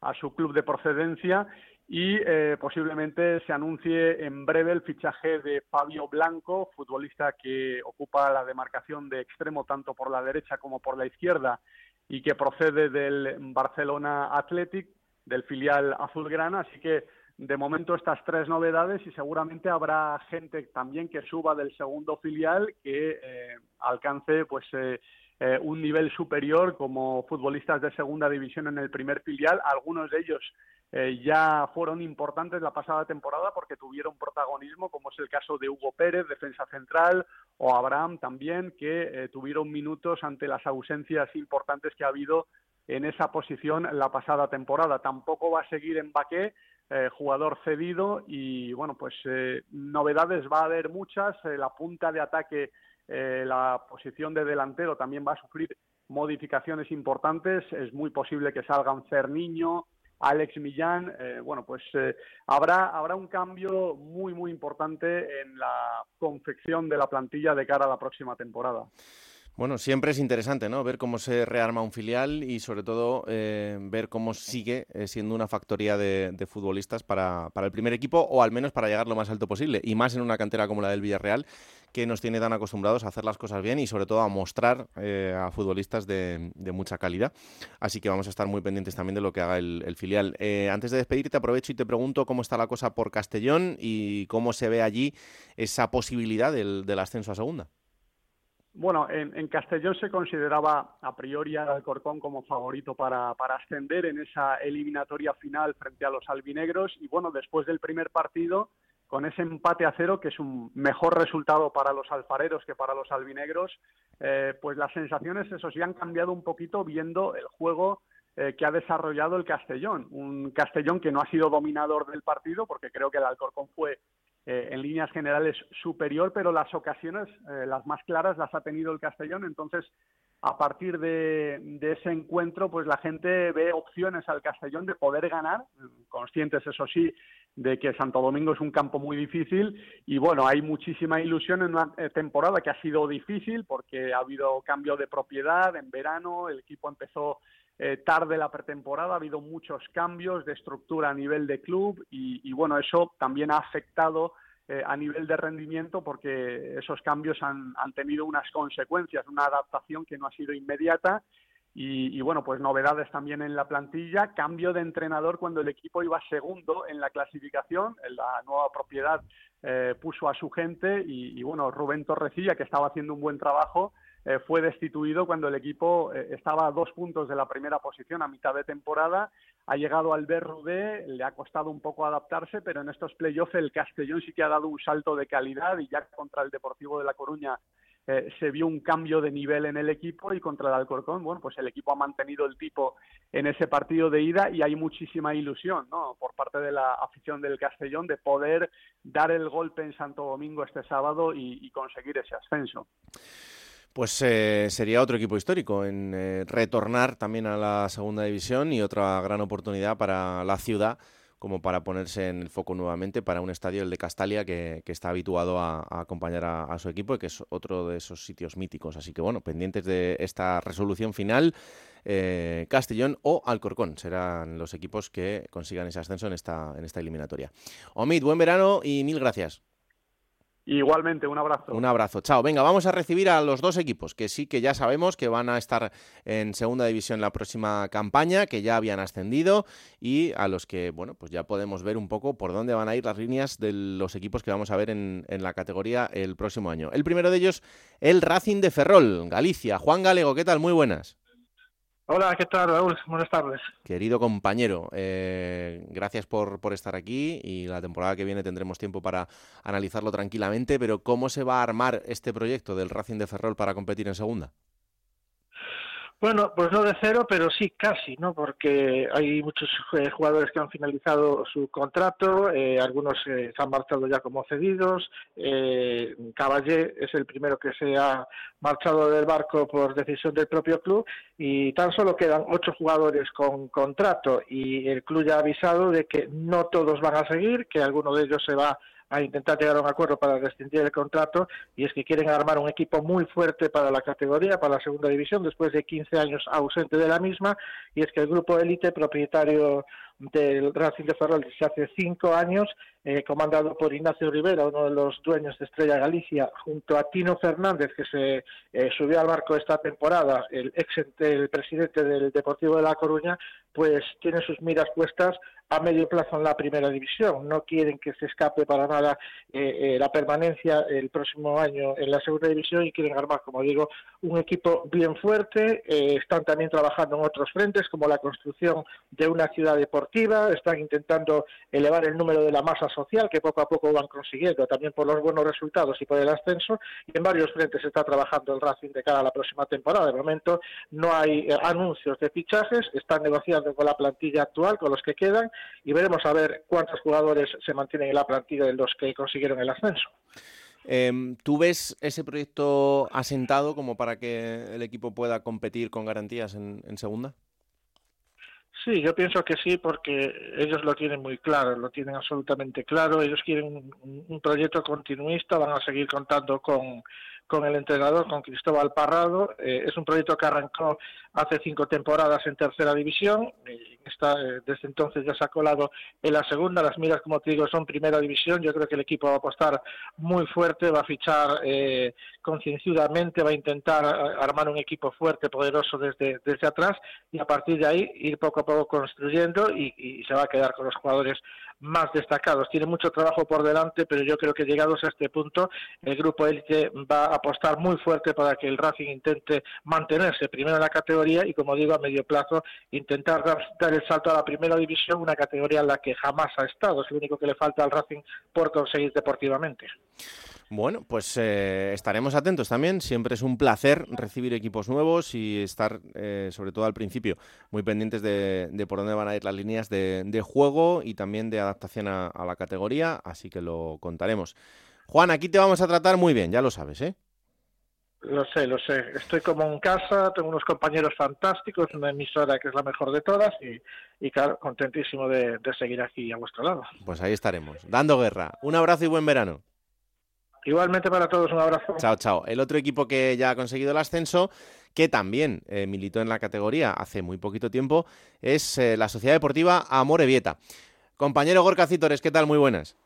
a su club de procedencia y eh, posiblemente se anuncie en breve el fichaje de Fabio Blanco, futbolista que ocupa la demarcación de extremo tanto por la derecha como por la izquierda y que procede del Barcelona Athletic, del filial azulgrana, así que de momento estas tres novedades y seguramente habrá gente también que suba del segundo filial que eh, alcance pues eh, eh, un nivel superior como futbolistas de segunda división en el primer filial. Algunos de ellos eh, ya fueron importantes la pasada temporada porque tuvieron protagonismo, como es el caso de Hugo Pérez, defensa central, o Abraham también, que eh, tuvieron minutos ante las ausencias importantes que ha habido en esa posición la pasada temporada. Tampoco va a seguir en Baqué, eh, jugador cedido, y bueno, pues novedades va a haber muchas. La punta de ataque eh, la posición de delantero también va a sufrir modificaciones importantes. Es muy posible que salgan Cerniño, Alex Millán, eh, bueno, pues eh, habrá, habrá un cambio muy, muy importante en la confección de la plantilla de cara a la próxima temporada. Bueno, siempre es interesante, ¿no? Ver cómo se rearma un filial y sobre todo eh, ver cómo sigue siendo una factoría de, futbolistas para, para, el primer equipo o al menos para llegar lo más alto posible. Y más en una cantera como la del Villarreal, que nos tiene tan acostumbrados a hacer las cosas bien y sobre todo a mostrar eh, a futbolistas de, mucha calidad. Así que vamos a estar muy pendientes también de lo que haga el, filial. Eh, antes de despedirte, aprovecho y te pregunto cómo está la cosa por Castellón y cómo se ve allí esa posibilidad del, ascenso a segunda. Bueno, en, Castellón se consideraba a priori al Alcorcón como favorito para, para, ascender en esa eliminatoria final frente a los albinegros y bueno, después del primer partido con ese empate a cero, que es un mejor resultado para los alfareros que para los albinegros, eh, pues las sensaciones, eso sí, han cambiado un poquito viendo el juego eh, que ha desarrollado el Castellón. Un Castellón que no ha sido dominador del partido, porque creo que el Alcorcón fue eh, en líneas generales superior, pero las ocasiones, las más claras, las ha tenido el Castellón. Entonces, a partir de, de, ese encuentro, pues la gente ve opciones al Castellón de poder ganar, conscientes, eso sí, de que Santo Domingo es un campo muy difícil y bueno, hay muchísima ilusión en una eh, temporada que ha sido difícil porque ha habido cambio de propiedad en verano, el equipo empezó eh, tarde la pretemporada, ha habido muchos cambios de estructura a nivel de club y, bueno, eso también ha afectado eh, a nivel de rendimiento porque esos cambios han, han tenido unas consecuencias, una adaptación que no ha sido inmediata y, bueno, pues novedades también en la plantilla, cambio de entrenador cuando el equipo iba segundo en la clasificación, en la nueva propiedad eh, puso a su gente y, bueno, Rubén Torrecilla, que estaba haciendo un buen trabajo, eh, fue destituido cuando el equipo eh, estaba a dos puntos de la primera posición a mitad de temporada, ha llegado al Berrudé, le ha costado un poco adaptarse, pero en estos playoffs el Castellón sí que ha dado un salto de calidad y ya contra el Deportivo de La Coruña eh, se vio un cambio de nivel en el equipo y contra el Alcorcón, bueno, pues el equipo ha mantenido el tipo en ese partido de ida y hay muchísima ilusión, ¿no? Por parte de la afición del Castellón de poder dar el golpe en Santo Domingo este sábado y, conseguir ese ascenso. Pues eh, sería otro equipo histórico en eh, retornar también a la segunda división y otra gran oportunidad para la ciudad como para ponerse en el foco nuevamente para un estadio, el de Castalia, que, está habituado a, acompañar a, su equipo y que es otro de esos sitios míticos. Así que bueno, pendientes de esta resolución final, eh, Castellón o Alcorcón serán los equipos que consigan ese ascenso en esta, en esta eliminatoria. Omid, buen verano y mil gracias. Igualmente, un abrazo. Un abrazo, chao. Venga, vamos a recibir a los dos equipos que sí que ya sabemos que van a estar en segunda división la próxima campaña, que ya habían ascendido y a los que, bueno, pues ya podemos ver un poco por dónde van a ir las líneas de los equipos que vamos a ver en, en la categoría el próximo año. El primero de ellos, el Racing de Ferrol, Galicia. Juan Galego, ¿qué tal? Muy buenas. Hola, ¿qué tal, Raúl? Buenas tardes. Querido compañero, eh, gracias por, por, estar aquí y la temporada que viene tendremos tiempo para analizarlo tranquilamente, pero ¿cómo se va a armar este proyecto del Racing de Ferrol para competir en segunda? Bueno, pues no de cero, pero sí casi, ¿no? Porque hay muchos eh, jugadores que han finalizado su contrato, eh, algunos eh, se han marchado ya como cedidos. Eh, Caballé es el primero que se ha marchado del barco por decisión del propio club y tan solo quedan ocho jugadores con contrato y el club ya ha avisado de que no todos van a seguir, que alguno de ellos se va a intentar llegar a un acuerdo para rescindir el contrato y es que quieren armar un equipo muy fuerte para la categoría, para la segunda división, después de 15 años ausente de la misma y es que el grupo élite propietario del Racing de Ferrol desde hace cinco años, eh, comandado por Ignacio Rivera, uno de los dueños de Estrella Galicia, junto a Tino Fernández, que se eh, subió al barco esta temporada, el ex el presidente del Deportivo de La Coruña, pues tiene sus miras puestas a medio plazo en la primera división. No quieren que se escape para nada eh, la permanencia el próximo año en la segunda división y quieren armar, como digo, un equipo bien fuerte. están también trabajando en otros frentes, como la construcción de una ciudad deportiva están intentando elevar el número de la masa social, que poco a poco van consiguiendo, también por los buenos resultados y por el ascenso, y en varios frentes está trabajando el Racing de cara a la próxima temporada. De momento no hay eh, anuncios de fichajes, están negociando con la plantilla actual, con los que quedan, y veremos a ver cuántos jugadores se mantienen en la plantilla de los que consiguieron el ascenso. Em, ¿Tú ves ese proyecto asentado como para que el equipo pueda competir con garantías en segunda? Sí, yo pienso que sí, porque ellos lo tienen muy claro, lo tienen absolutamente claro. Ellos quieren un, proyecto continuista, van a seguir contando con, con el entrenador, con Cristóbal Parrado. Eh, es un proyecto que arrancó hace cinco temporadas en tercera división. Está, eh, desde entonces ya se ha colado en la segunda. Las miras, como te digo, son primera división. Yo creo que el equipo va a apostar muy fuerte, va a fichar eh, concienzudamente, va a intentar armar un equipo fuerte, poderoso desde, desde atrás y a partir de ahí ir poco a poco construyendo y, y se va a quedar con los jugadores más destacados. Tiene mucho trabajo por delante, pero yo creo que llegados a este punto, el grupo élite va a apostar muy fuerte para que el Racing intente mantenerse primero en la categoría y, como digo, a medio plazo intentar dar, el salto a la primera división, una categoría en la que jamás ha estado. Es lo único que le falta al Racing por conseguir deportivamente. Bueno, pues eh, estaremos atentos también. Siempre es un placer recibir equipos nuevos y estar, eh, sobre todo al principio, muy pendientes de, por dónde van a ir las líneas de, juego y también de adaptación a, la categoría, así que lo contaremos. Juan, aquí te vamos a tratar muy bien, ya lo sabes, ¿eh? Lo sé, lo sé. Estoy como en casa, tengo unos compañeros fantásticos, una emisora que es la mejor de todas y, claro, contentísimo de seguir aquí a vuestro lado. Pues ahí estaremos, dando guerra. Un abrazo y buen verano. Igualmente para todos, un abrazo. Chao, chao. El otro equipo que ya ha conseguido el ascenso, que también eh, militó en la categoría hace muy poquito tiempo, es eh, la Sociedad Deportiva Amorebieta. Compañero Gorka Cítores, ¿qué tal? Muy buenas.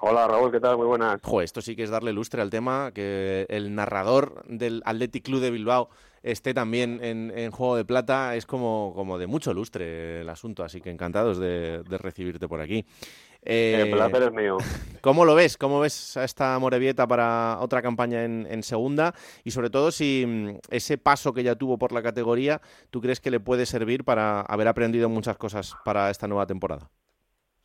Hola Raúl, ¿qué tal? Muy buenas. Jo, esto sí que es darle lustre al tema, que el narrador del Athletic Club de Bilbao esté también en, Juego de Plata, es como, como de mucho lustre el asunto, así que encantados de recibirte por aquí. Eh, el placer es mío. ¿Cómo lo ves? ¿Cómo ves a esta Morevieta para otra campaña en, segunda? Y sobre todo si mm, ese paso que ya tuvo por la categoría, ¿tú crees que le puede servir para haber aprendido muchas cosas para esta nueva temporada?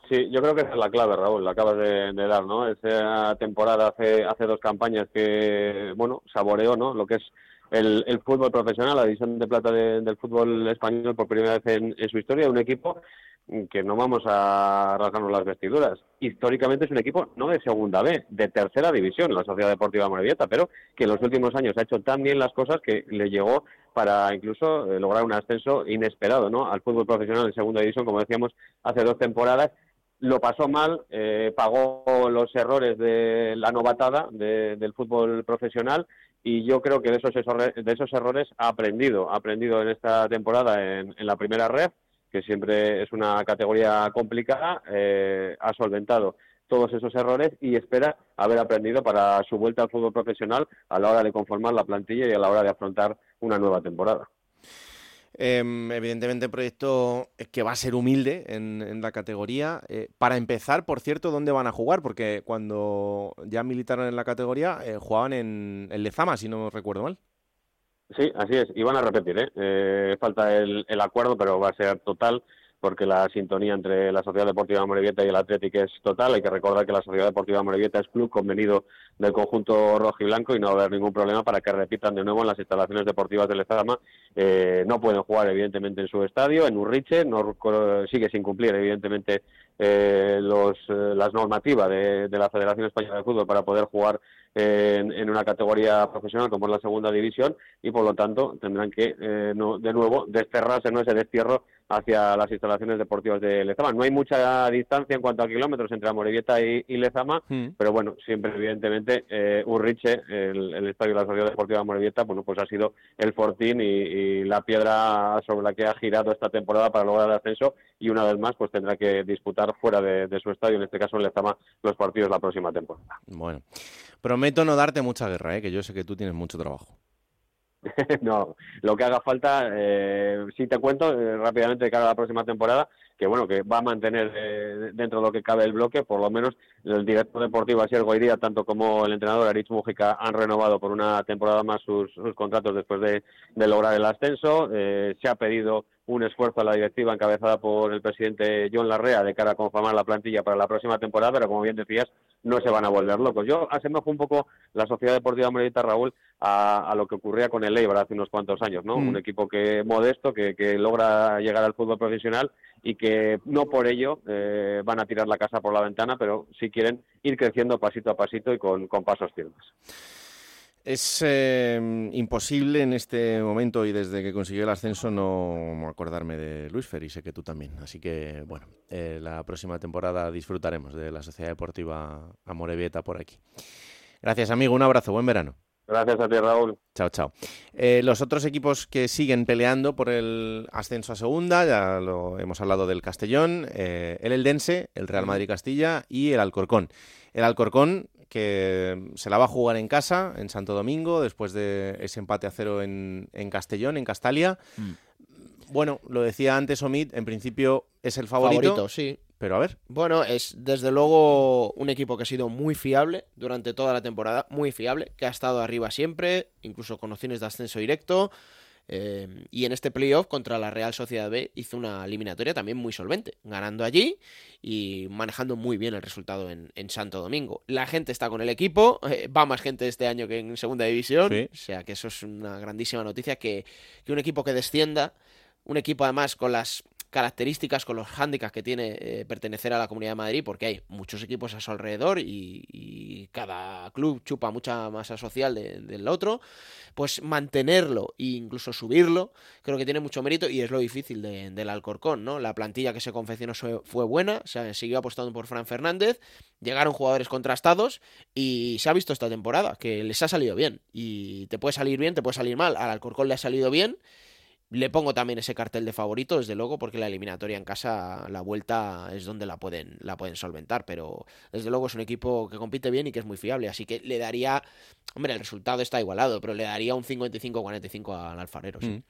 Sí, yo creo que esa es la clave, Raúl, la acabas de, dar, ¿no? Esa temporada hace, hace dos campañas que, bueno, saboreó, ¿no? Lo que es el, fútbol profesional, la división de plata del fútbol español por primera vez en, su historia, un equipo que no vamos a rasgarnos las vestiduras. Históricamente es un equipo no de segunda B, de tercera división, la Sociedad Deportiva Morevieta, pero que en los últimos años ha hecho tan bien las cosas que le llegó para incluso eh, lograr un ascenso inesperado ¿no? al fútbol profesional en segunda división, como decíamos hace dos temporadas. Lo pasó mal, eh, pagó los errores de la novatada del fútbol profesional y yo creo que de esos, de esos errores ha aprendido, ha aprendido en esta temporada en, en la primera red que siempre es una categoría complicada, eh, ha solventado todos esos errores y espera haber aprendido para su vuelta al fútbol profesional a la hora de conformar la plantilla y a la hora de afrontar una nueva temporada. Em, evidentemente, proyecto que va a ser humilde en, la categoría. Eh, para empezar, por cierto, ¿dónde van a jugar? Porque cuando ya militaron en la categoría, eh, jugaban en, en Lezama, si no recuerdo mal. Sí, así es. Y van a repetir, ¿eh? ¿eh? falta el acuerdo, pero va a ser total porque la sintonía entre la Sociedad Deportiva Morevieta y el Atlético es total. Hay que recordar que la Sociedad Deportiva Morevieta es club convenido del conjunto rojo y blanco y no va a haber ningún problema para que repitan de nuevo en las instalaciones deportivas del Estadama. Eh, no pueden jugar, evidentemente, en su estadio, en Urriche, no, sigue sin cumplir, evidentemente, eh, los, eh, las normativas de, la Federación Española de Fútbol para poder jugar en, una categoría profesional como es la segunda división y por lo tanto tendrán que de nuevo desterrarse no ese destierro hacia las instalaciones deportivas de Lezama. No hay mucha distancia en cuanto a kilómetros entre Amorebieta y, Lezama, hmm. pero bueno, siempre evidentemente eh, Urriche, el, estadio de la Sociedad Deportiva de Amorebieta, bueno, pues ha sido el fortín y, la piedra sobre la que ha girado esta temporada para lograr el ascenso y una vez más pues tendrá que disputar fuera de, su estadio, en este caso en Lezama, los partidos la próxima temporada. Bueno, prometo no darte mucha guerra, ¿eh? que yo sé que tú tienes mucho trabajo. no, lo que haga falta, eh, sí te cuento eh, rápidamente de cara a la próxima temporada, que bueno, que va a mantener eh, dentro de lo que cabe el bloque, por lo menos el director deportivo Asier Goiría, tanto como el entrenador Mujica han renovado por una temporada más sus, contratos después de, de, lograr el ascenso. Eh, se ha pedido un esfuerzo a la directiva encabezada por el presidente John Larrea de cara a conformar la plantilla para la próxima temporada, pero como bien decías, no se van a volver locos. Yo asemejo un poco la Sociedad Deportiva Merita Raúl a, lo que ocurría con el Eibar hace unos cuantos años, ¿no? Mm. Un equipo que modesto, que, que, logra llegar al fútbol profesional y que no por ello eh, van a tirar la casa por la ventana, pero sí quieren ir creciendo pasito a pasito y con, con pasos firmes. Es eh, imposible en este momento y desde que consiguió el ascenso no acordarme de Luis Fer y sé que tú también. Así que, bueno, eh, la próxima temporada disfrutaremos de la Sociedad Deportiva Amorebieta por aquí. Gracias, amigo. Un abrazo. Buen verano. Gracias a ti, Raúl. Chao, chao. Eh, los otros equipos que siguen peleando por el ascenso a segunda, ya lo hemos hablado del Castellón, el Eldense, el Real Madrid Castilla y el Alcorcón. El Alcorcón que se la va a jugar en casa, en Santo Domingo, después de ese empate a cero en, Castellón, en Castalia. Mm. Bueno, lo decía antes Omid, en principio es el favorito. Favorito, sí. Pero a ver. Bueno, es desde luego un equipo que ha sido muy fiable durante toda la temporada, muy fiable, que ha estado arriba siempre, incluso con opciones de ascenso directo. Em, y en este playoff contra la Real Sociedad B hizo una eliminatoria también muy solvente, ganando allí y manejando muy bien el resultado en, Santo Domingo. La gente está con el equipo, eh, va más gente este año que en Segunda División, o sea que eso es una grandísima noticia, que, que un equipo que descienda, un equipo además con las características, con los hándicaps que tiene eh, pertenecer a la Comunidad de Madrid, porque hay muchos equipos a su alrededor y, cada club chupa mucha masa social del otro, pues mantenerlo e incluso subirlo, creo que tiene mucho mérito y es lo difícil del Alcorcón, ¿no? La plantilla que se confeccionó fue buena, se siguió apostando por Fran Fernández, llegaron jugadores contrastados y se ha visto esta temporada que les ha salido bien y te puede salir bien, te puede salir mal, al Alcorcón le ha salido bien le pongo también ese cartel de favorito, desde luego, porque la eliminatoria en casa, la vuelta es donde la pueden, la pueden solventar, pero desde luego es un equipo que compite bien y que es muy fiable, así que le daría, hombre, el resultado está igualado, pero le daría un 55-45 al alfarero. Mm.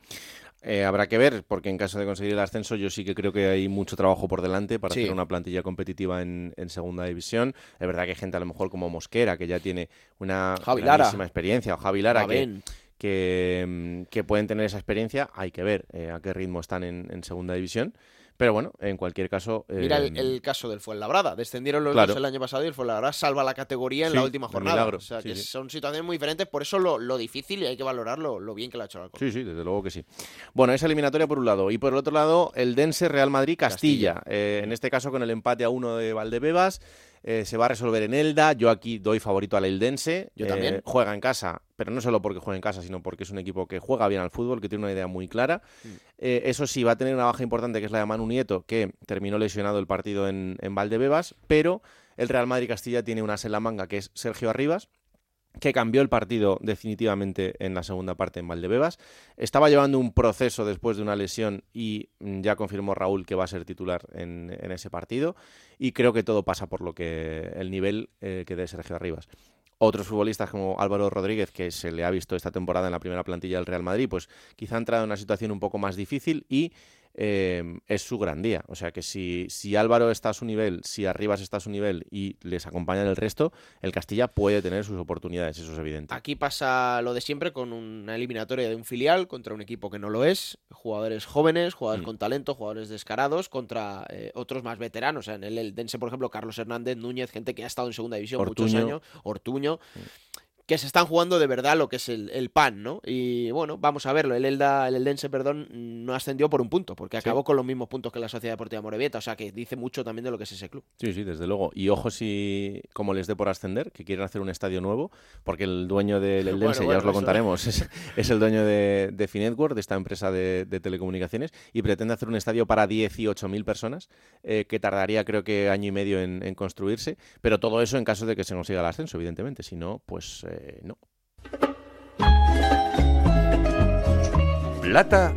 Eh, habrá que ver, porque en caso de conseguir el ascenso, yo sí que creo que hay mucho trabajo por delante para hacer una plantilla competitiva en, segunda división. Es verdad que hay gente a lo mejor como Mosquera, que ya tiene una grandísima experiencia, o Javi Lara, que Mm, que, pueden tener esa experiencia. Hay que ver eh, a qué ritmo están en, segunda división. Pero bueno, en cualquier caso. Mira el, eh, caso del Fuenlabrada. Descendieron los dos el año pasado y el Fuenlabrada salva la categoría en la última jornada. o sea, que son situaciones muy diferentes. Por eso lo, difícil y hay que valorarlo lo bien que lo ha hecho la Sí, sí, desde luego que sí. Bueno, esa eliminatoria por un lado. Y por el otro lado, el Dense Real Madrid Castilla. Eh, en este caso, con el empate a uno de Valdebebas. Eh, se va a resolver en Elda. Yo aquí doy favorito al Eldense. Yo también. Juega en casa, pero no solo porque juega en casa, sino porque es un equipo que juega bien al fútbol, que tiene una idea muy clara. Mm. Eh, eso sí, va a tener una baja importante, que es la de Manu Nieto, que terminó lesionado el partido en, en Valdebebas, pero el Real Madrid Castilla tiene una en la manga, que es Sergio Arribas que cambió el partido definitivamente en la segunda parte en Valdebebas. Estaba llevando un proceso después de una lesión y mm, ya confirmó Raúl que va a ser titular en, ese partido. Y creo que todo pasa por lo que el nivel eh, que dé Sergio Arribas. Otros futbolistas como Álvaro Rodríguez, que se le ha visto esta temporada en la primera plantilla del Real Madrid, pues quizá ha entrado en una situación un poco más difícil y Em, es su gran día. O sea que si, si Álvaro está a su nivel, si Arribas está a su nivel y les acompañan el resto, el Castilla puede tener sus oportunidades, eso es evidente. Aquí pasa lo de siempre con una eliminatoria de un filial contra un equipo que no lo es, jugadores jóvenes, jugadores mm. con talento, jugadores descarados, contra eh, otros más veteranos. en el, Dense, por ejemplo, Carlos Hernández, Núñez, gente que ha estado en segunda división muchos años, Ortuño. Mm que se están jugando de verdad lo que es el, pan, ¿no? Y bueno, vamos a verlo. El Elda, el Eldense, perdón, no ascendió por un punto, porque acabó con los mismos puntos que la Sociedad Deportiva Morevieta, o sea que dice mucho también de lo que es ese club. Sí, sí, desde luego. Y ojo si, como les dé por ascender, que quieren hacer un estadio nuevo, porque el dueño del Eldense, ya os lo contaremos, es, el dueño de, de Finetwork, de esta empresa de, telecomunicaciones, y pretende hacer un estadio para 18.000 personas, eh, que tardaría creo que año y medio en, construirse, pero todo eso en caso de que se consiga el ascenso, evidentemente. Si no, pues... Eh, no. Plata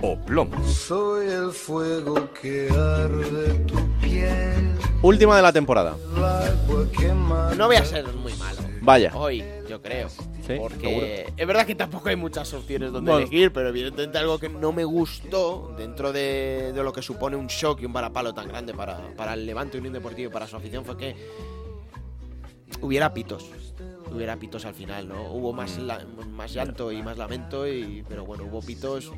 o plomo. Soy el fuego que arde tu piel. Última de la temporada. No voy a ser muy malo. Vaya. Hoy, yo creo. porque es verdad que tampoco hay muchas opciones donde elegir, pero evidentemente algo que no me gustó dentro de, lo que supone un shock y un varapalo tan grande para, para el Levante Unión Deportivo y para su afición fue que hubiera pitos hubiera pitos al final, ¿no? Hubo más, mm. más llanto y más lamento, y, pero bueno, hubo pitos.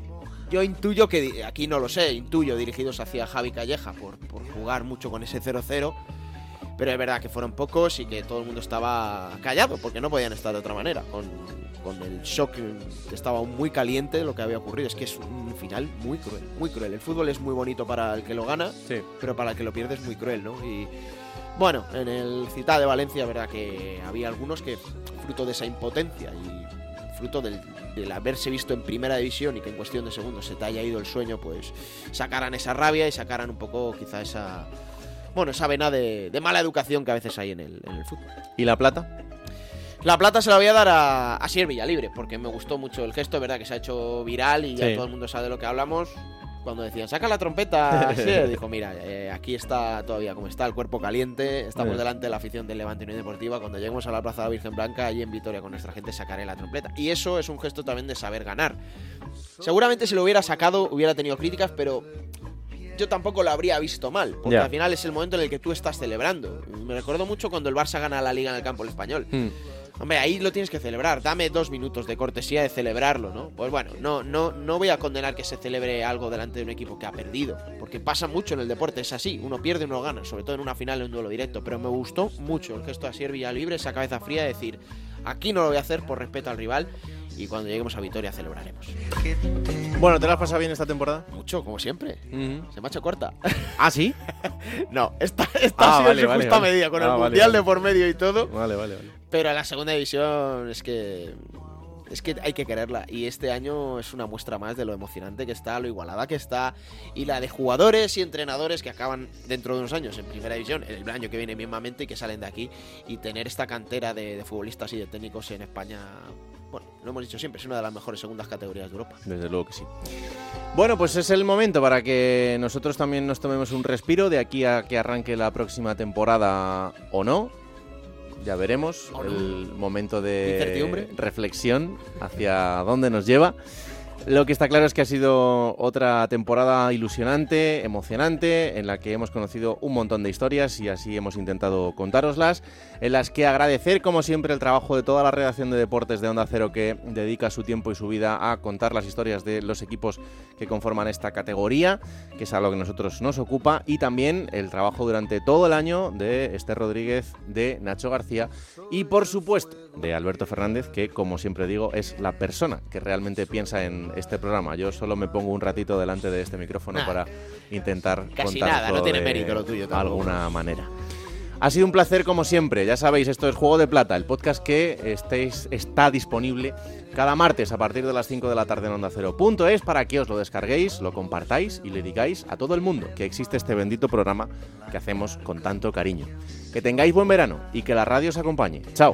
Yo intuyo que, aquí no lo sé, intuyo dirigidos hacia Javi Calleja por, por jugar mucho con ese 0-0, pero es verdad que fueron pocos y que todo el mundo estaba callado, porque no podían estar de otra manera, con, con el shock que estaba muy caliente lo que había ocurrido. Es que es un final muy cruel, muy cruel. El fútbol es muy bonito para el que lo gana, pero para el que lo pierde es muy cruel, ¿no? Y Bueno, en el Citá de Valencia, verdad que había algunos que, fruto de esa impotencia y fruto del, del haberse visto en primera división y que en cuestión de segundos se te haya ido el sueño, pues sacaran esa rabia y sacaran un poco quizá esa... Bueno, esa vena de, de mala educación que a veces hay en el, en el fútbol. ¿Y la plata? La plata se la voy a dar a, a Sier Villalibre, porque me gustó mucho el gesto, verdad que se ha hecho viral y ya Sí. todo el mundo sabe de lo que hablamos. Cuando decían, saca la trompeta, Sier", dijo, mira, eh, aquí está todavía como está el cuerpo caliente, estamos Sí. delante de la afición del Levante Unión Deportiva, cuando lleguemos a la Plaza de la Virgen Blanca, allí en Vitoria con nuestra gente sacaré la trompeta. Y eso es un gesto también de saber ganar. Seguramente si lo hubiera sacado hubiera tenido críticas, pero yo tampoco lo habría visto mal, porque Ya. al final es el momento en el que tú estás celebrando. Me recuerdo mucho cuando el Barça gana la liga en el campo el español. Hmm. Hombre, ahí lo tienes que celebrar. Dame dos minutos de cortesía de celebrarlo, ¿no? Pues bueno, no, no, no voy a condenar que se celebre algo delante de un equipo que ha perdido. Porque pasa mucho en el deporte, es así. Uno pierde, uno gana, sobre todo en una final, en un duelo directo. Pero me gustó mucho el gesto de Asier Villalibre, esa cabeza fría de decir, aquí no lo voy a hacer por respeto al rival. Y cuando lleguemos a Vitoria celebraremos. Bueno, ¿te la has pasado bien esta temporada? Mucho, como siempre. Se me ha hecho corta. ¿Ah, sí? no, esta, esta Ah, ha sido vale, su vale, justa vale. medida, con Ah, el vale, Mundial de por medio y todo. Vale, vale, vale. Pero a la segunda división es que. Es que hay que quererla. Y este año es una muestra más de lo emocionante que está, lo igualada que está. Y la de jugadores y entrenadores que acaban dentro de unos años en primera división, el año que viene mismamente, y que salen de aquí. Y tener esta cantera de, de futbolistas y de técnicos en España. Bueno, lo hemos dicho siempre, es una de las mejores segundas categorías de Europa. Desde luego que sí. Bueno, pues es el momento para que nosotros también nos tomemos un respiro de aquí a que arranque la próxima temporada o no. Ya veremos el momento de reflexión hacia dónde nos lleva. Lo que está claro es que ha sido otra temporada ilusionante, emocionante, en la que hemos conocido un montón de historias y así hemos intentado contároslas, en las que agradecer como siempre el trabajo de toda la redacción de deportes de Onda Cero que dedica su tiempo y su vida a contar las historias de los equipos que conforman esta categoría, que es a lo que nosotros nos ocupa, y también el trabajo durante todo el año de Esther Rodríguez, de Nacho García y por supuesto de Alberto Fernández, que como siempre digo es la persona que realmente piensa en este programa. Yo solo me pongo un ratito delante de este micrófono Nah. para intentar Casi contarlo nada, no tiene de mérito lo tuyo tampoco. alguna manera. Ha sido un placer como siempre, ya sabéis, esto es Juego de Plata, el podcast que estéis, está disponible cada martes a partir de las 5 de la tarde en Onda Cero.es para que os lo descarguéis, lo compartáis y le digáis a todo el mundo que existe este bendito programa que hacemos con tanto cariño. Que tengáis buen verano y que la radio os acompañe. Chao.